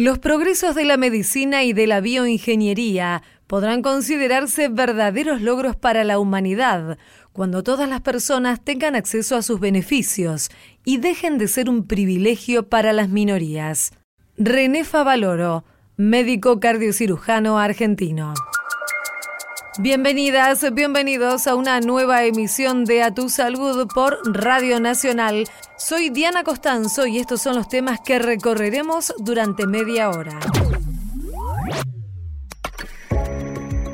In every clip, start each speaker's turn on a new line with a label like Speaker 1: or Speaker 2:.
Speaker 1: Los progresos de la medicina y de la bioingeniería podrán considerarse verdaderos logros para la humanidad cuando todas las personas tengan acceso a sus beneficios y dejen de ser un privilegio para las minorías. René Favaloro, médico cardiocirujano argentino. Bienvenidas, bienvenidos a una nueva emisión de A Tu Salud por Radio Nacional. Soy Diana Costanzo y estos son los temas que recorreremos durante media hora.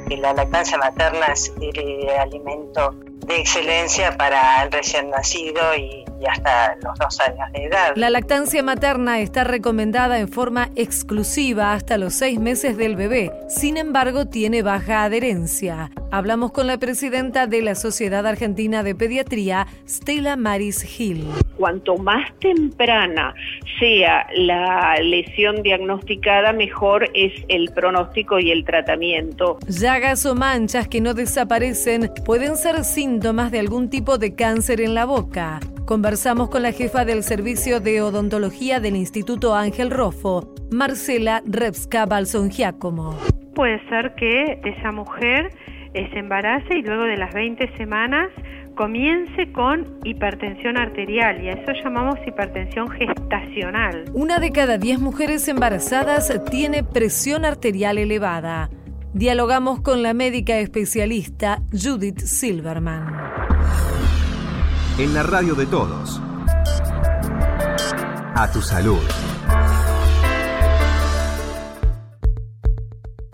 Speaker 2: La lactancia materna es el alimento de excelencia para el recién nacido y y hasta los dos años de edad.
Speaker 1: La lactancia materna está recomendada en forma exclusiva hasta los seis meses del bebé. Sin embargo, tiene baja adherencia. Hablamos con la presidenta de la Sociedad Argentina de Pediatría, Stella Maris Gil.
Speaker 3: Cuanto más temprana sea la lesión diagnosticada, mejor es el pronóstico y el tratamiento.
Speaker 1: Llagas o manchas que no desaparecen pueden ser síntomas de algún tipo de cáncer en la boca. Conversamos con la jefa del Servicio de Odontología del Instituto Ángel Rofo, Marcela Repska Balson Giacomo.
Speaker 4: Puede ser que esa mujer se embarace y luego de las 20 semanas comience con hipertensión arterial y a eso llamamos hipertensión gestacional.
Speaker 1: Una de cada 10 mujeres embarazadas tiene presión arterial elevada. Dialogamos con la médica especialista Judith Silverman
Speaker 5: en la radio de todos. A tu salud.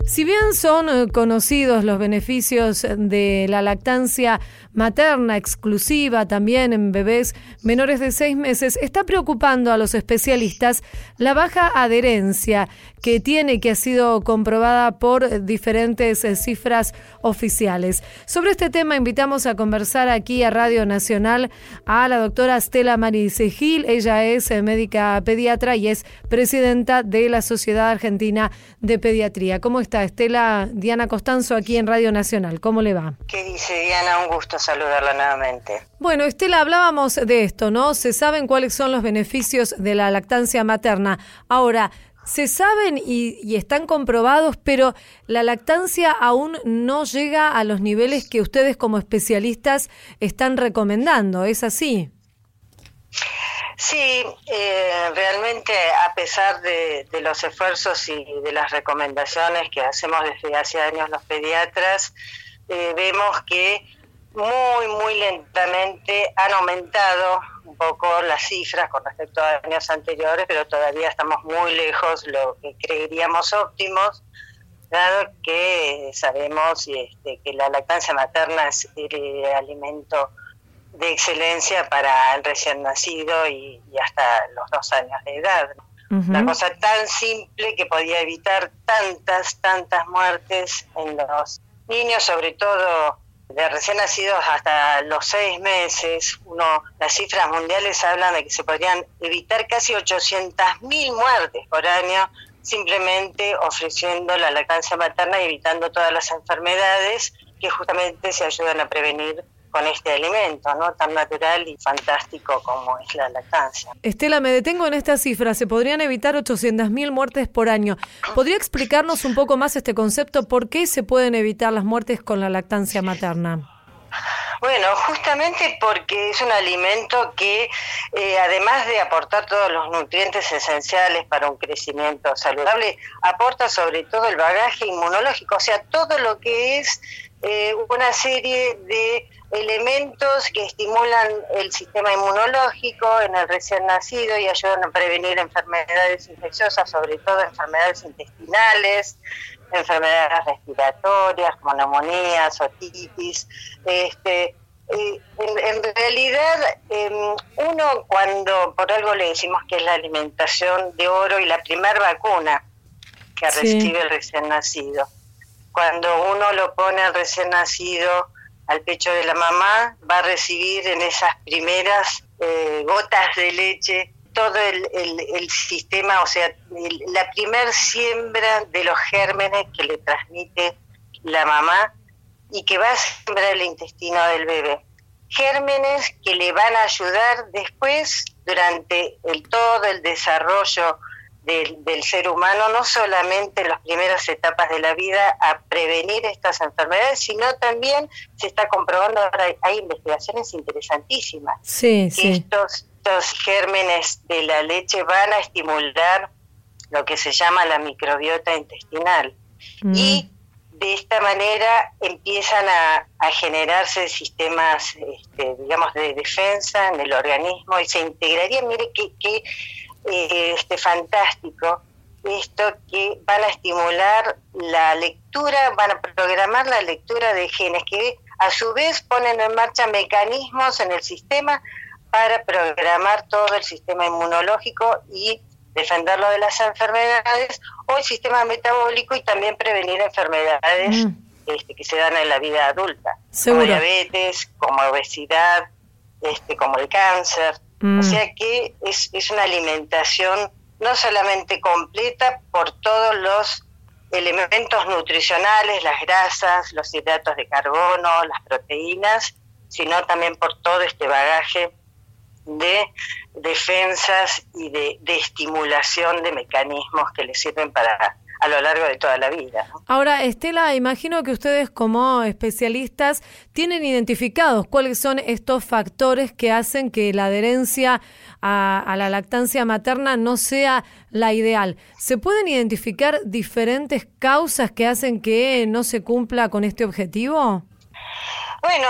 Speaker 1: Si bien son eh, conocidos los beneficios de la lactancia materna exclusiva también en bebés menores de seis meses, está preocupando a los especialistas la baja adherencia que tiene, que ha sido comprobada por diferentes eh, cifras oficiales. Sobre este tema invitamos a conversar aquí a Radio Nacional a la doctora Stella Marice Gil. Ella es eh, médica pediatra y es presidenta de la Sociedad Argentina de Pediatría. ¿Cómo está Estela Diana Costanzo aquí en Radio Nacional? ¿Cómo le va?
Speaker 2: ¿Qué dice Diana? Un gusto saludarla nuevamente.
Speaker 1: Bueno, Estela, hablábamos de esto, ¿no? Se saben cuáles son los beneficios de la lactancia materna. Ahora, se saben y, están comprobados, pero la lactancia aún no llega a los niveles que ustedes como especialistas están recomendando, ¿es así?
Speaker 2: Sí, eh, realmente a pesar de, los esfuerzos y de las recomendaciones que hacemos desde hace años los pediatras, eh, vemos que muy, muy lentamente han aumentado un poco las cifras con respecto a años anteriores, pero todavía estamos muy lejos lo que creeríamos óptimos, dado que sabemos este, que la lactancia materna es el alimento de excelencia para el recién nacido y, hasta los dos años de edad. Una cosa tan simple que podía evitar tantas, tantas muertes en los niños, sobre todo de recién nacidos hasta los seis meses, uno, las cifras mundiales hablan de que se podrían evitar casi 800.000 muertes por año simplemente ofreciendo la lactancia materna y evitando todas las enfermedades que justamente se ayudan a prevenir con este alimento, ¿no? Tan natural y fantástico como es la lactancia.
Speaker 1: Estela, me detengo en esta cifra. Se podrían evitar 800.000 muertes por año. ¿Podría explicarnos un poco más este concepto? ¿Por qué se pueden evitar las muertes con la lactancia materna?
Speaker 2: Bueno, justamente porque es un alimento que, eh, además de aportar todos los nutrientes esenciales para un crecimiento saludable, aporta sobre todo el bagaje inmunológico, o sea, todo lo que es eh, una serie de elementos que estimulan el sistema inmunológico en el recién nacido y ayudan a prevenir enfermedades infecciosas, sobre todo enfermedades intestinales, enfermedades respiratorias como neumonías, otitis. Este, eh, en, realidad, em, uno cuando por algo le decimos que es la alimentación de oro y la primera vacuna que recibe el recién nacido, cuando uno lo pone al recién nacido al pecho de la mamá, va a recibir en esas primeras eh, gotas de leche todo el, el, sistema, o sea, la primer siembra de los gérmenes que le transmite la mamá y que va a sembrar el intestino del bebé. Gérmenes que le van a ayudar después, durante el, todo el desarrollo del, del, ser humano, no solamente en las primeras etapas de la vida, a prevenir estas enfermedades, sino también se está comprobando, ahora hay, investigaciones interesantísimas,
Speaker 1: sí,
Speaker 2: que Estos, estos gérmenes de la leche van a estimular lo que se llama la microbiota intestinal.
Speaker 1: Mm.
Speaker 2: Y de esta manera empiezan a, a generarse sistemas, este, digamos, de defensa en el organismo y se integraría, mire qué, qué eh, este, fantástico esto que van a estimular la lectura, van a programar la lectura de genes que a su vez ponen en marcha mecanismos en el sistema para programar todo el sistema inmunológico y defenderlo de las enfermedades o el sistema metabólico y también prevenir enfermedades
Speaker 1: Mm.
Speaker 2: este, que se dan en la vida adulta,
Speaker 1: Seguro.
Speaker 2: como diabetes, como obesidad, este, como el cáncer.
Speaker 1: Mm.
Speaker 2: O sea que es, es una alimentación no solamente completa por todos los elementos nutricionales, las grasas, los hidratos de carbono, las proteínas, sino también por todo este bagaje de defensas y de, de estimulación de mecanismos que le sirven para a lo largo de toda la vida. ¿no?
Speaker 1: Ahora, Estela, imagino que ustedes como especialistas tienen identificados cuáles son estos factores que hacen que la adherencia a, a, la lactancia materna no sea la ideal. ¿Se pueden identificar diferentes causas que hacen que no se cumpla con este objetivo?
Speaker 2: Bueno,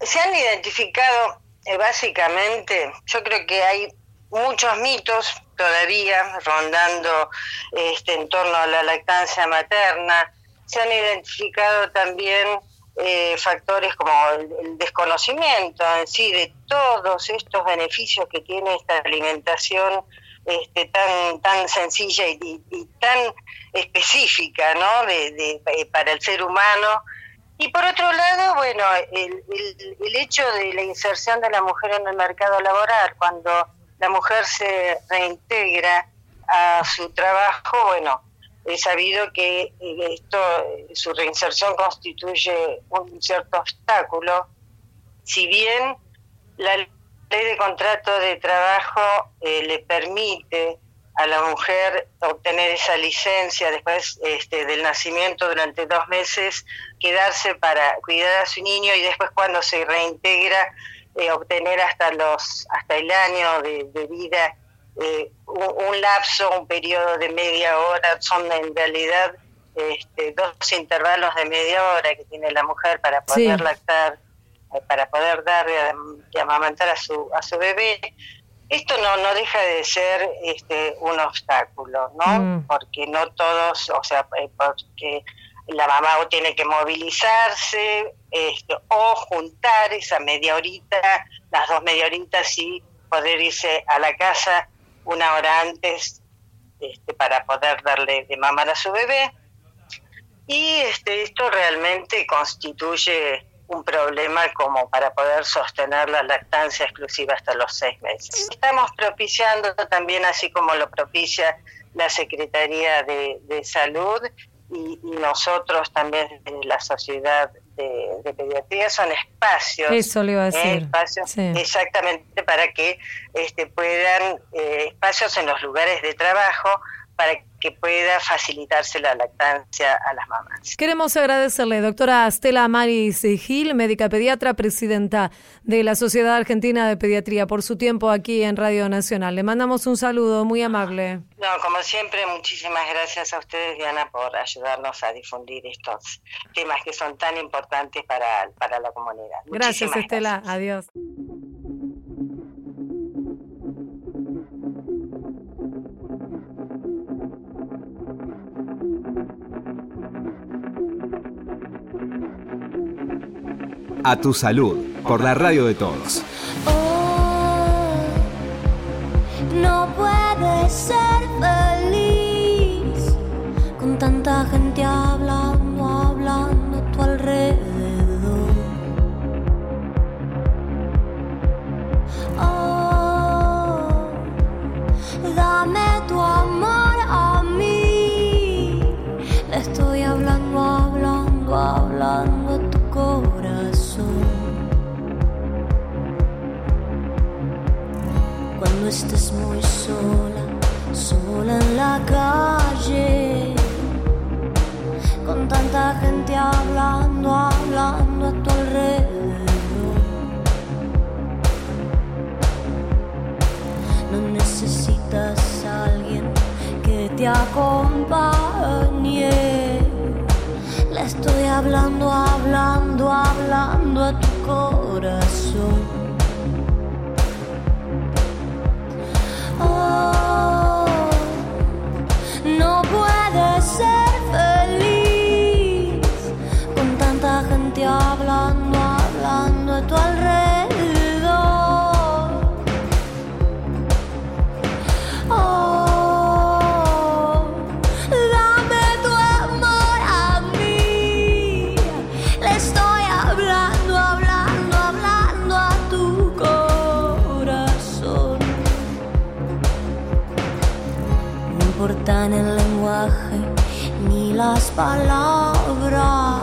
Speaker 2: se han identificado eh, básicamente, yo creo que hay muchos mitos todavía rondando este en torno a la lactancia materna. Se han identificado también eh, factores como el, el, desconocimiento en sí de todos estos beneficios que tiene esta alimentación este, tan tan sencilla y, y, tan específica, ¿no? De, de, eh, para el ser humano. Y por otro lado, bueno, el, el, el hecho de la inserción de la mujer en el mercado laboral, cuando la mujer se reintegra a su trabajo, bueno, he sabido que esto, su reinserción constituye un cierto obstáculo, si bien la ley de contrato de trabajo eh, le permite a la mujer obtener esa licencia después este, del nacimiento durante dos meses, quedarse para cuidar a su niño y después cuando se reintegra eh, obtener hasta los hasta el año de, de vida eh, un, un, lapso, un periodo de media hora, son en realidad este, dos intervalos de media hora que tiene la mujer para poder
Speaker 1: Sí.
Speaker 2: lactar, eh, para poder dar y amamantar a su a su bebé. Esto no no deja de ser este un obstáculo, ¿no?
Speaker 1: Mm.
Speaker 2: Porque no todos, o sea, eh, porque la mamá tiene que movilizarse este, o juntar esa media horita, las dos media horitas y poder irse a la casa una hora antes este, para poder darle de mamar a su bebé. Y este, esto realmente constituye un problema como para poder sostener la lactancia exclusiva hasta los seis meses. Estamos propiciando también, así como lo propicia la Secretaría de Salud, y, y, nosotros también de la sociedad de, de, pediatría son espacios
Speaker 1: eso le iba a decir
Speaker 2: eh, espacios
Speaker 1: sí.
Speaker 2: exactamente para que este puedan eh, espacios en los lugares de trabajo para que pueda facilitarse la lactancia a las mamás.
Speaker 1: Queremos agradecerle, doctora Stella Maris Gil, médica pediatra, presidenta de la Sociedad Argentina de Pediatría, por su tiempo aquí en Radio Nacional. Le mandamos un saludo muy amable.
Speaker 2: No, como siempre, muchísimas gracias a ustedes, Diana, por ayudarnos a difundir estos temas que son tan importantes para, para la comunidad.
Speaker 1: Gracias,
Speaker 2: Muchísimas
Speaker 1: Estela.
Speaker 2: gracias.
Speaker 1: Adiós.
Speaker 5: A tu salud, por la radio de todos.
Speaker 6: Oh, no puedes ser feliz con tanta gente hablando, hablando, hablando a tu corazón. Oh, no puedes ser feliz con tanta gente hablando, hablando a tu alrededor. Las palabras,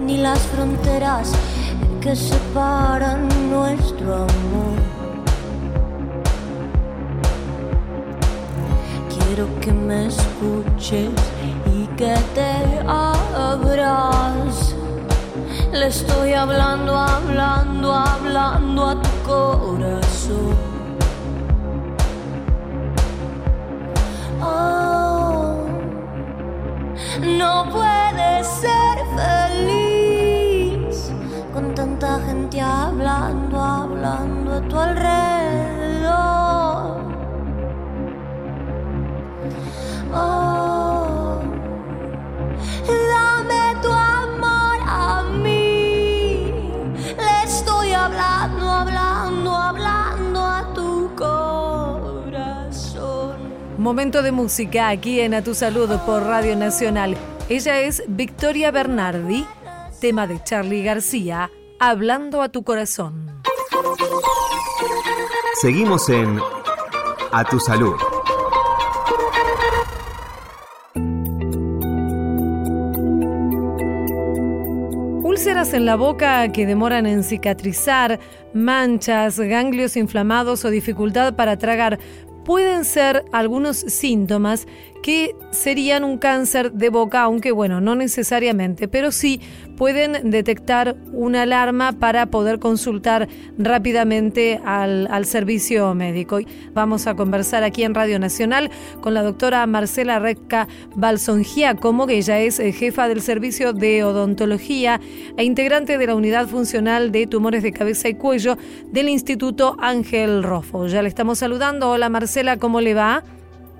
Speaker 6: ni las fronteras que separan nuestro amor. Quiero que me escuches y que te abras. Le estoy hablando, hablando, hablando a tu corazón.
Speaker 1: Momento de música aquí en A Tu Salud por Radio Nacional. Ella es Victoria Bernardi, tema de Charlie García, Hablando a tu corazón.
Speaker 5: Seguimos en A Tu Salud.
Speaker 1: Úlceras en la boca que demoran en cicatrizar, manchas, ganglios inflamados o dificultad para tragar pueden ser algunos síntomas que serían un cáncer de boca, aunque bueno, no necesariamente, pero sí pueden detectar una alarma para poder consultar rápidamente al, al servicio médico. Vamos a conversar aquí en Radio Nacional con la doctora Marcela Recca Balsongiacomo, que ella es eh, jefa del servicio de odontología e integrante de la unidad funcional de tumores de cabeza y cuello del Instituto Ángel Rofo. Ya le estamos saludando. Hola Marcela, ¿cómo le va?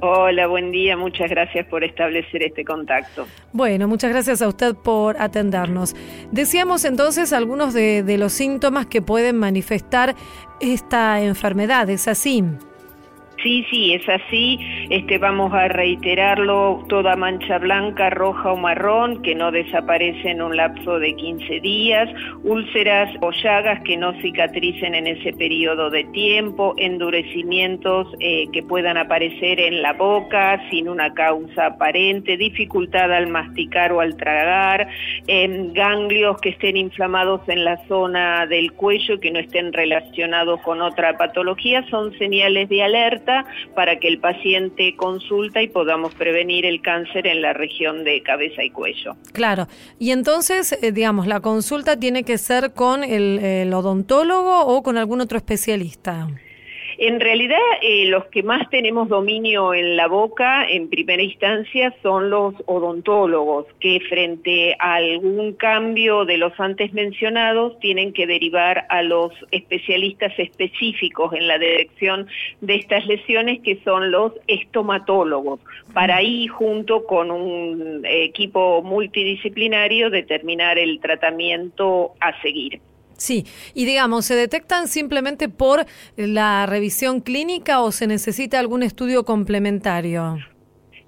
Speaker 3: Hola, buen día, muchas gracias por establecer este contacto.
Speaker 1: Bueno, muchas gracias a usted por atendernos. Decíamos entonces algunos de, de los síntomas que pueden manifestar esta enfermedad, ¿es así?
Speaker 3: Sí, sí, es así. Este, vamos a reiterarlo, toda mancha blanca, roja o marrón que no desaparece en un lapso de 15 días, úlceras o llagas que no cicatricen en ese periodo de tiempo, endurecimientos eh, que puedan aparecer en la boca sin una causa aparente, dificultad al masticar o al tragar, em, ganglios que estén inflamados en la zona del cuello que no estén relacionados con otra patología, son señales de alerta para que el paciente consulta y podamos prevenir el cáncer en la región de cabeza y cuello.
Speaker 1: Claro. Y entonces, eh, digamos, la consulta tiene que ser con el, el odontólogo o con algún otro especialista.
Speaker 3: En realidad, eh, los que más tenemos dominio en la boca, en primera instancia, son los odontólogos, que frente a algún cambio de los antes mencionados, tienen que derivar a los especialistas específicos en la detección de estas lesiones, que son los estomatólogos, para ahí, junto con un equipo multidisciplinario, determinar el tratamiento a seguir.
Speaker 1: Sí, y digamos, ¿se detectan simplemente por la revisión clínica o se necesita algún estudio complementario?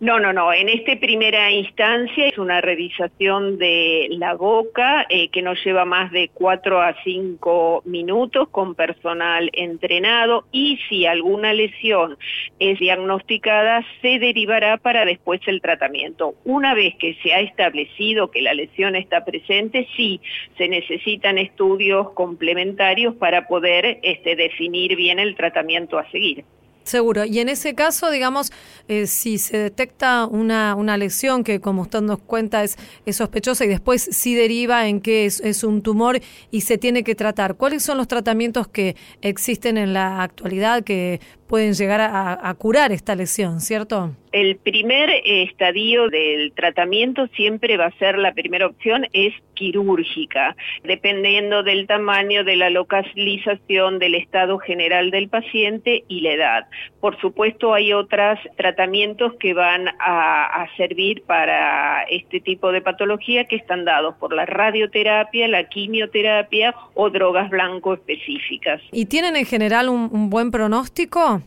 Speaker 3: No, no, no. En esta primera instancia es una revisación de la boca eh, que nos lleva más de cuatro a cinco minutos con personal entrenado y si alguna lesión es diagnosticada se derivará para después el tratamiento. Una vez que se ha establecido que la lesión está presente, sí se necesitan estudios complementarios para poder este, definir bien el tratamiento a seguir.
Speaker 1: Seguro. Y en ese caso, digamos, eh, si se detecta una, una lesión que, como usted nos cuenta, es, sospechosa y después sí deriva en que es, es, un tumor y se tiene que tratar, ¿cuáles son los tratamientos que existen en la actualidad que pueden llegar a, a curar esta lesión, ¿cierto?
Speaker 3: El primer estadio del tratamiento siempre va a ser la primera opción, es quirúrgica, dependiendo del tamaño, de la localización, del estado general del paciente y la edad. Por supuesto, hay otros tratamientos que van a, a servir para este tipo de patología que están dados por la radioterapia, la quimioterapia o drogas blanco específicas.
Speaker 1: ¿Y tienen en general un, un buen pronóstico?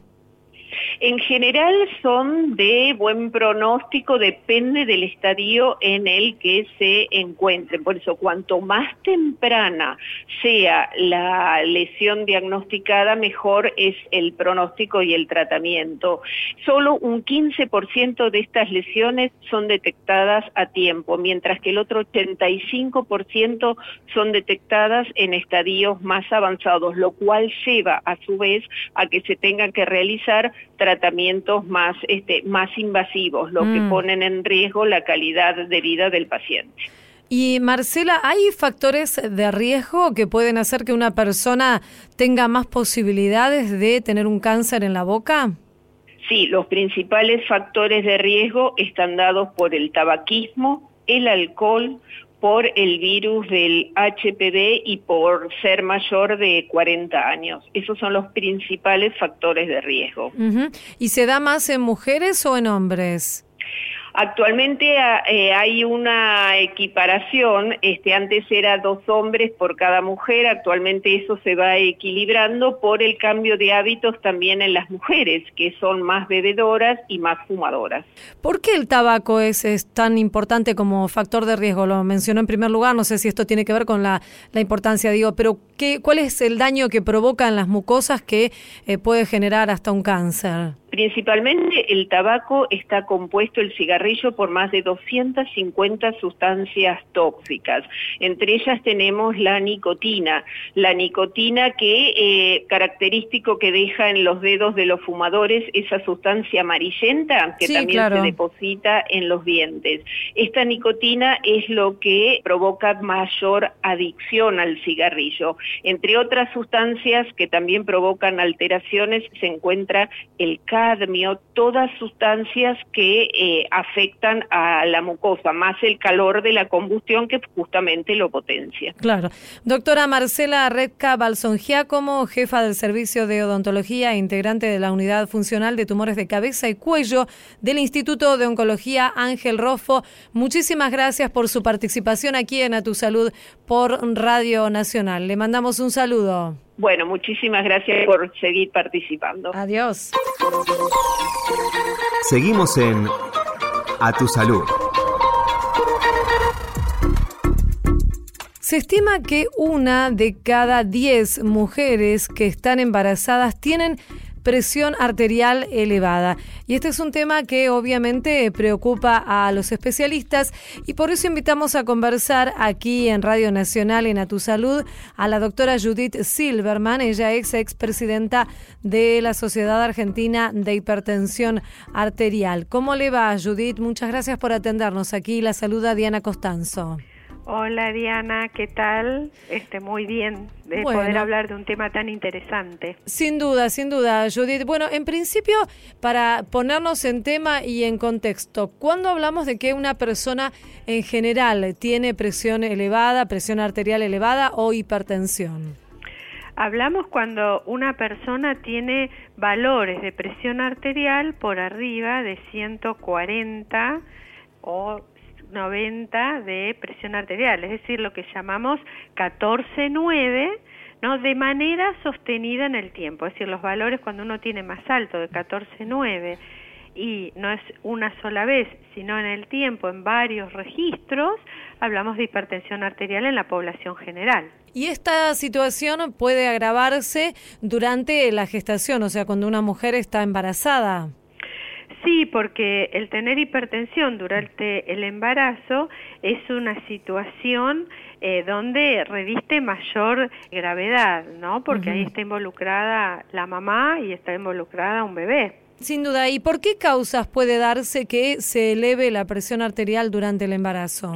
Speaker 3: En general son de buen pronóstico, depende del estadio en el que se encuentren. Por eso, cuanto más temprana sea la lesión diagnosticada, mejor es el pronóstico y el tratamiento. Solo un 15% de estas lesiones son detectadas a tiempo, mientras que el otro 85% son detectadas en estadios más avanzados, lo cual lleva a su vez a que se tengan que realizar tratamientos más, este, más invasivos, lo que
Speaker 1: Mm.
Speaker 3: ponen en riesgo la calidad de vida del paciente.
Speaker 1: Y Marcela, ¿hay factores de riesgo que pueden hacer que una persona tenga más posibilidades de tener un cáncer en la boca?
Speaker 3: Sí, los principales factores de riesgo están dados por el tabaquismo, el alcohol, por el virus del HPV y por ser mayor de 40 años. Esos son los principales factores de riesgo.
Speaker 1: ¿Y se da más en mujeres o en hombres?
Speaker 3: Actualmente ah, eh, hay una equiparación, este, antes era dos hombres por cada mujer, actualmente eso se va equilibrando por el cambio de hábitos también en las mujeres, que son más bebedoras y más fumadoras.
Speaker 1: ¿Por qué el tabaco es, es tan importante como factor de riesgo? Lo mencionó en primer lugar, no sé si esto tiene que ver con la, la importancia, digo, pero ¿qué, ¿cuál es el daño que provoca en las mucosas que eh, puede generar hasta un cáncer?
Speaker 3: Principalmente el tabaco está compuesto, el cigarrillo, por más de 250 sustancias tóxicas. Entre ellas tenemos la nicotina. La nicotina que, eh, característico que deja en los dedos de los fumadores, esa sustancia amarillenta que
Speaker 1: Sí,
Speaker 3: también
Speaker 1: claro.
Speaker 3: se deposita en los dientes. Esta nicotina es lo que provoca mayor adicción al cigarrillo. Entre otras sustancias que también provocan alteraciones se encuentra el cadmio, todas sustancias que eh, afectan a la mucosa, más el calor de la combustión que justamente lo potencia.
Speaker 1: Claro. Doctora Marcela Redca Balson Giacomo, jefa del Servicio de Odontología e integrante de la Unidad Funcional de Tumores de Cabeza y Cuello del Instituto de Oncología Ángel Rofo. Muchísimas gracias por su participación aquí en A Tu Salud por Radio Nacional. Le mandamos un saludo.
Speaker 3: Bueno, muchísimas gracias por seguir participando.
Speaker 1: Adiós.
Speaker 5: Seguimos en A Tu Salud.
Speaker 1: Se estima que una de cada diez mujeres que están embarazadas tienen presión arterial elevada. Y este es un tema que obviamente preocupa a los especialistas y por eso invitamos a conversar aquí en Radio Nacional en A Tu Salud a la doctora Judith Silverman. Ella es expresidenta de la Sociedad Argentina de Hipertensión Arterial. ¿Cómo le va, Judith? Muchas gracias por atendernos aquí. La saluda Diana Costanzo.
Speaker 4: Hola Diana, ¿qué tal? Este, muy bien de
Speaker 1: Bueno.
Speaker 4: poder hablar de un tema tan interesante.
Speaker 1: Sin duda, sin duda, Judith. Bueno, en principio, para ponernos en tema y en contexto, ¿cuándo hablamos de que una persona en general tiene presión elevada, presión arterial elevada o hipertensión?
Speaker 4: Hablamos cuando una persona tiene valores de presión arterial por arriba de 140 o 90 de presión arterial, es decir, lo que llamamos 14-9, ¿no? de manera sostenida en el tiempo, es decir, los valores cuando uno tiene más alto de 14-9 y no es una sola vez, sino en el tiempo, en varios registros, hablamos de hipertensión arterial en la población general.
Speaker 1: Y esta situación puede agravarse durante la gestación, o sea, cuando una mujer está embarazada.
Speaker 4: Sí, porque el tener hipertensión durante el embarazo es una situación eh, donde reviste mayor gravedad, ¿no? Porque ahí está involucrada la mamá y está involucrada un bebé.
Speaker 1: Sin duda. ¿Y por qué causas puede darse que se eleve la presión arterial durante el embarazo?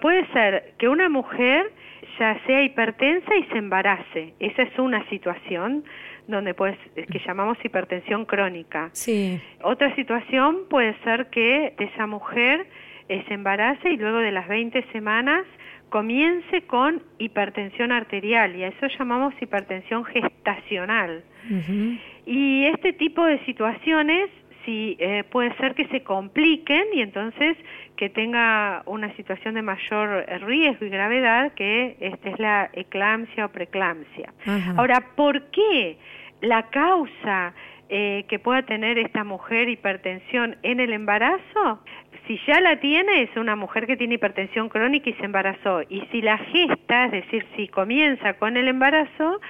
Speaker 4: Puede ser que una mujer ya sea hipertensa y se embarace. Esa es una situación donde pues que llamamos hipertensión crónica.
Speaker 1: Sí.
Speaker 4: Otra situación puede ser que esa mujer eh, se embarace y luego de las 20 semanas comience con hipertensión arterial y a eso llamamos hipertensión gestacional. Y este tipo de situaciones sí eh, puede ser que se compliquen y entonces que tenga una situación de mayor riesgo y gravedad que esta es la eclampsia o preeclampsia. Ahora, ¿por qué la causa eh, que pueda tener esta mujer hipertensión en el embarazo? Si ya la tiene, es una mujer que tiene hipertensión crónica y se embarazó. Y si la gesta, es decir, si comienza con el embarazo,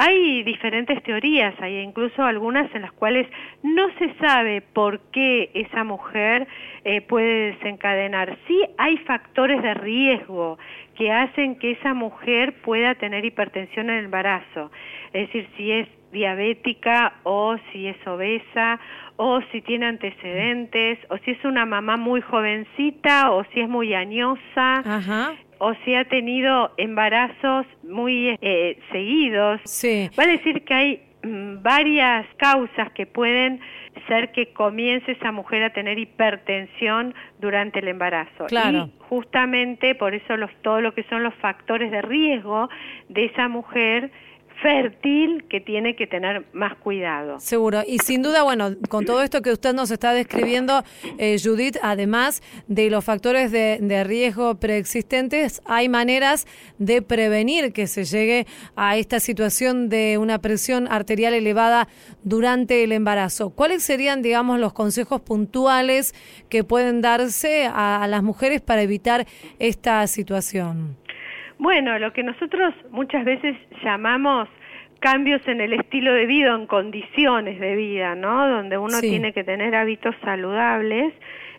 Speaker 4: hay diferentes teorías, hay incluso algunas en las cuales no se sabe por qué esa mujer eh, puede desencadenar. Sí hay factores de riesgo que hacen que esa mujer pueda tener hipertensión en el embarazo, es decir, si es diabética o si es obesa o si tiene antecedentes o si es una mamá muy jovencita o si es muy añosa. Ajá o si ha tenido embarazos muy eh, seguidos.
Speaker 1: Sí.
Speaker 4: Va a decir que hay mm, varias causas que pueden ser que comience esa mujer a tener hipertensión durante el embarazo.
Speaker 1: Claro.
Speaker 4: Y justamente por eso los, todo lo que son los factores de riesgo de esa mujer fértil que tiene que tener más cuidado.
Speaker 1: Seguro. Y sin duda, bueno, con todo esto que usted nos está describiendo, eh, Judith, además de los factores de, de, riesgo preexistentes, hay maneras de prevenir que se llegue a esta situación de una presión arterial elevada durante el embarazo. ¿Cuáles serían, digamos, los consejos puntuales que pueden darse a las mujeres para evitar esta situación?
Speaker 4: Bueno, lo que nosotros muchas veces llamamos cambios en el estilo de vida, en condiciones de vida, ¿no? Donde uno tiene que tener hábitos saludables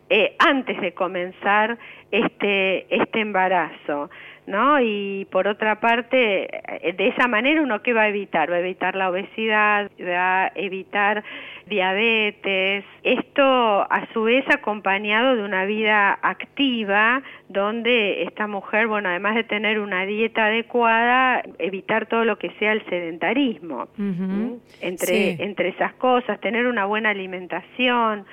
Speaker 4: eh, antes de comenzar este este embarazo. ¿no? Y por otra parte, eh, de esa manera uno qué va a evitar? Va a evitar la obesidad, va a evitar diabetes. Esto a su vez acompañado de una vida activa donde esta mujer, bueno, además de tener una dieta adecuada, evitar todo lo que sea el sedentarismo. Entre entre esas cosas, tener una buena alimentación,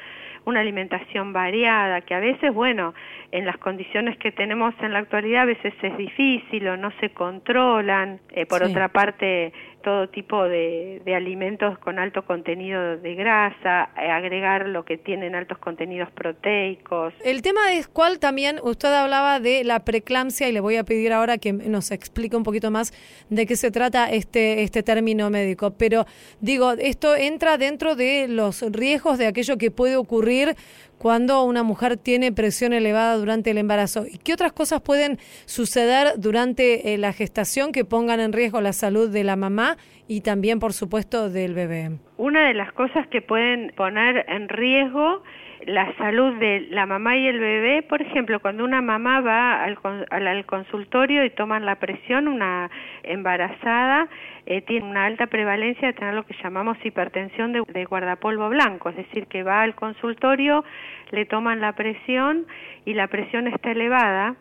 Speaker 4: una alimentación variada, que a veces, bueno, en las condiciones que tenemos en la actualidad a veces es difícil o no se controlan. Eh, por otra parte, todo tipo de, alimentos con alto contenido de grasa, eh, agregar lo que tienen altos contenidos proteicos.
Speaker 1: El tema es cuál también, usted hablaba de la preeclampsia y le voy a pedir ahora que nos explique un poquito más de qué se trata este, este término médico. Pero digo, esto entra dentro de los riesgos de aquello que puede ocurrir cuando una mujer tiene presión elevada durante el embarazo? ¿Y qué otras cosas pueden suceder durante eh, la gestación que pongan en riesgo la salud de la mamá y también, por supuesto, del bebé?
Speaker 4: Una de las cosas que pueden poner en riesgo la salud de la mamá y el bebé, por ejemplo, cuando una mamá va al, al, consultorio y toman la presión, una embarazada eh, tiene una alta prevalencia de tener lo que llamamos hipertensión de, de, guardapolvo blanco, es decir, que va al consultorio, le toman la presión y la presión está elevada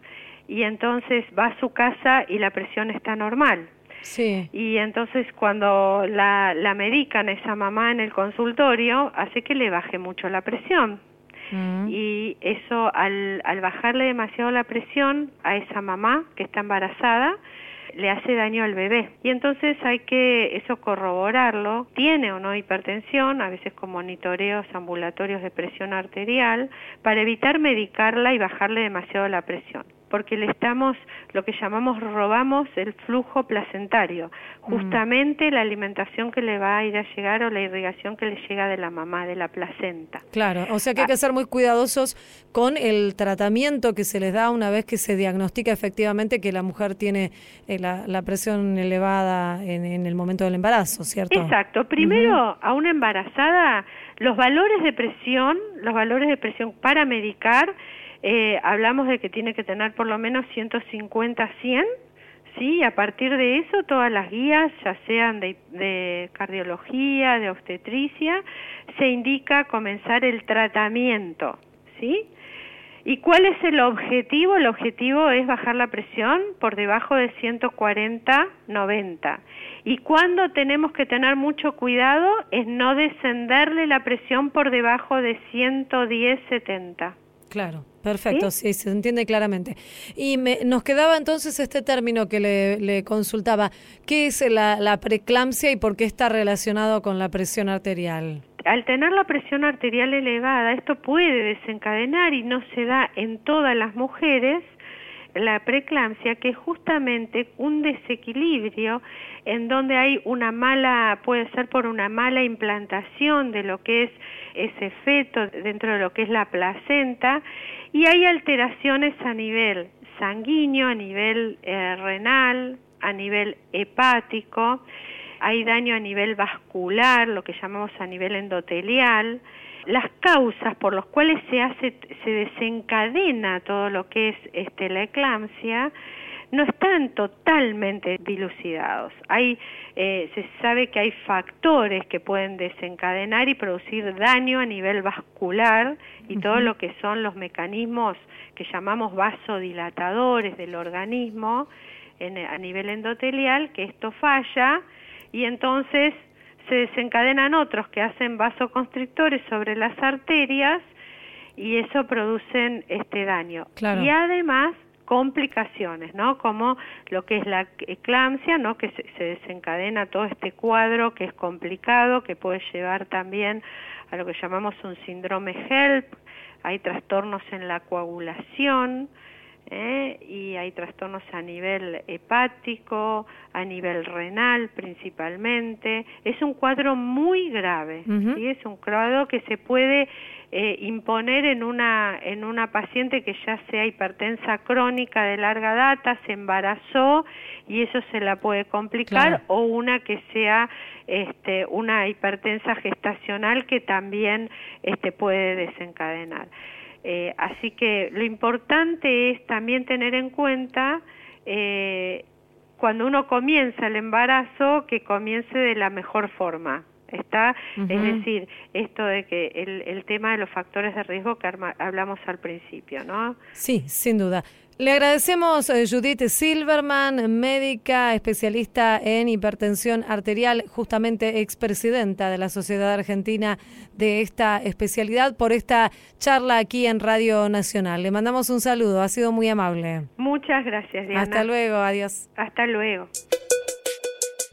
Speaker 4: y entonces va a su casa y la presión está normal.
Speaker 1: Sí.
Speaker 4: Y entonces cuando la, la medican a esa mamá en el consultorio, hace que le baje mucho la presión. Mm. Y eso, al, al bajarle demasiado la presión a esa mamá que está embarazada, le hace daño al bebé. Y entonces hay que eso corroborarlo, tiene o no hipertensión, a veces con monitoreos ambulatorios de presión arterial, para evitar medicarla y bajarle demasiado la presión porque le estamos, lo que llamamos, robamos el flujo placentario, justamente la alimentación que le va a ir a llegar o la irrigación que le llega de la mamá, de la placenta.
Speaker 1: Claro, o sea que hay que ser muy cuidadosos con el tratamiento que se les da una vez que se diagnostica efectivamente que la mujer tiene eh, la, presión elevada en, el momento del embarazo, ¿cierto?
Speaker 4: Exacto. Primero, a una embarazada, los valores de presión, los valores de presión para medicar, eh, hablamos de que tiene que tener por lo menos 150 100 sí a partir de eso todas las guías ya sean de, de, cardiología de obstetricia se indica comenzar el tratamiento sí ¿Y cuál es el objetivo? El objetivo es bajar la presión por debajo de 140-90. Y cuando tenemos que tener mucho cuidado es no descenderle la presión por debajo de 110-70.
Speaker 1: Claro, perfecto, ¿Sí? se entiende claramente. Y me, nos quedaba entonces este término que le, consultaba. ¿Qué es la, la preeclampsia y por qué está relacionado con la presión arterial?
Speaker 4: al tener la presión arterial elevada, esto puede desencadenar y no se da en todas las mujeres la preeclampsia, que es justamente un desequilibrio en donde hay una mala, puede ser por una mala implantación de lo que es ese feto dentro de lo que es la placenta y hay alteraciones a nivel sanguíneo, a nivel eh, renal, a nivel hepático, hay daño a nivel vascular, lo que llamamos a nivel endotelial, las causas por las cuales se hace, se desencadena todo lo que es este, la eclampsia, no están totalmente dilucidados. Hay, eh, se sabe que hay factores que pueden desencadenar y producir daño a nivel vascular y todo lo que son los mecanismos que llamamos vasodilatadores del organismo en, a nivel endotelial, que esto falla y entonces se desencadenan otros que hacen vasoconstrictores sobre las arterias y eso producen este daño. Y además complicaciones, ¿no? Como lo que es la eclampsia, ¿no? Que se, se, desencadena todo este cuadro que es complicado, que puede llevar también a lo que llamamos un síndrome HELP, hay trastornos en la coagulación, ¿eh? y hay trastornos a nivel hepático, a nivel renal principalmente. Es un cuadro muy grave, ¿sí? es un cuadro que se puede eh, imponer en una, en una paciente que ya sea hipertensa crónica de larga data, se embarazó y eso se la puede complicar, o una que sea este, una hipertensa gestacional que también este, puede desencadenar. Eh, así que lo importante es también tener en cuenta eh, cuando uno comienza el embarazo que comience de la mejor forma. Está, es decir, esto de que el, el tema de los factores de riesgo que hablamos al principio, ¿no?
Speaker 1: Sí, sin duda. Le agradecemos a eh, Judith Silverman, médica especialista en hipertensión arterial, justamente expresidenta de la Sociedad Argentina de esta especialidad, por esta charla aquí en Radio Nacional. Le mandamos un saludo, ha sido muy amable.
Speaker 4: Muchas gracias, Diana.
Speaker 1: Hasta luego, adiós.
Speaker 4: Hasta luego.